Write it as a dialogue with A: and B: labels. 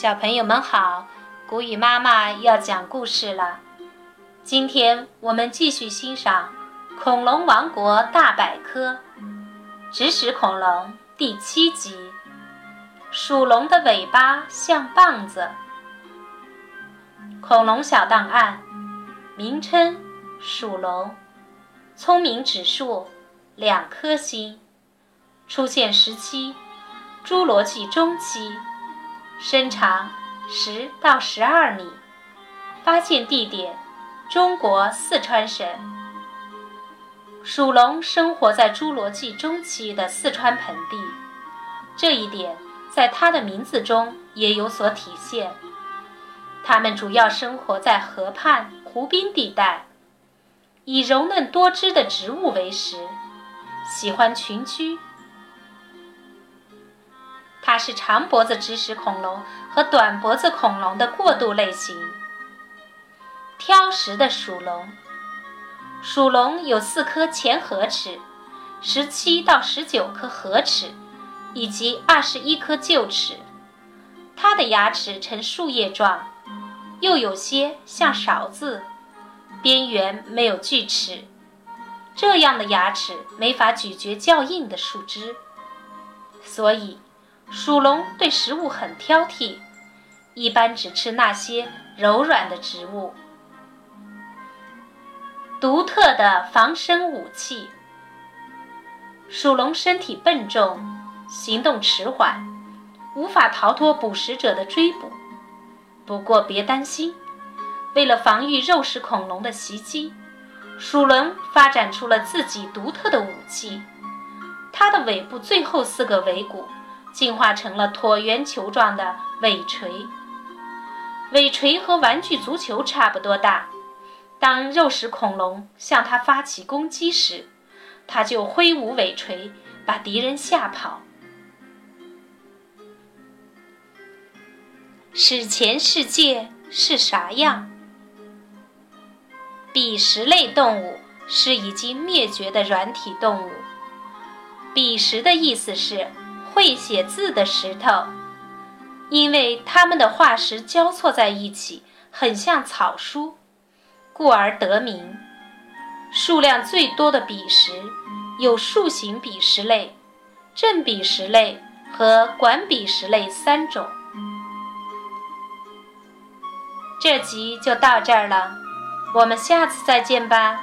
A: 小朋友们好，古语妈妈要讲故事了。今天我们继续欣赏《恐龙王国大百科》指使恐龙第七集：属龙的尾巴像棒子。恐龙小档案：名称属龙，聪明指数两颗星，出现时期侏罗纪中期。身长十到十二米，发现地点中国四川省。属龙生活在侏罗纪中期的四川盆地，这一点在它的名字中也有所体现。它们主要生活在河畔、湖滨地带，以柔嫩多汁的植物为食，喜欢群居。它是长脖子指使恐龙和短脖子恐龙的过渡类型。挑食的属龙，属龙有四颗前颌齿，十七到十九颗颌齿，以及二十一颗臼齿。它的牙齿呈树叶状，又有些像勺子，边缘没有锯齿。这样的牙齿没法咀嚼较硬的树枝，所以。属龙对食物很挑剔，一般只吃那些柔软的植物。独特的防身武器。属龙身体笨重，行动迟缓，无法逃脱捕食者的追捕。不过别担心，为了防御肉食恐龙的袭击，属龙发展出了自己独特的武器。它的尾部最后四个尾骨。进化成了椭圆球状的尾锤，尾锤和玩具足球差不多大。当肉食恐龙向它发起攻击时，它就挥舞尾锤，把敌人吓跑。史前世界是啥样？笔石类动物是已经灭绝的软体动物。笔石的意思是。会写字的石头，因为它们的化石交错在一起，很像草书，故而得名。数量最多的笔石有树形笔石类、正笔石类和管笔石类三种。这集就到这儿了，我们下次再见吧。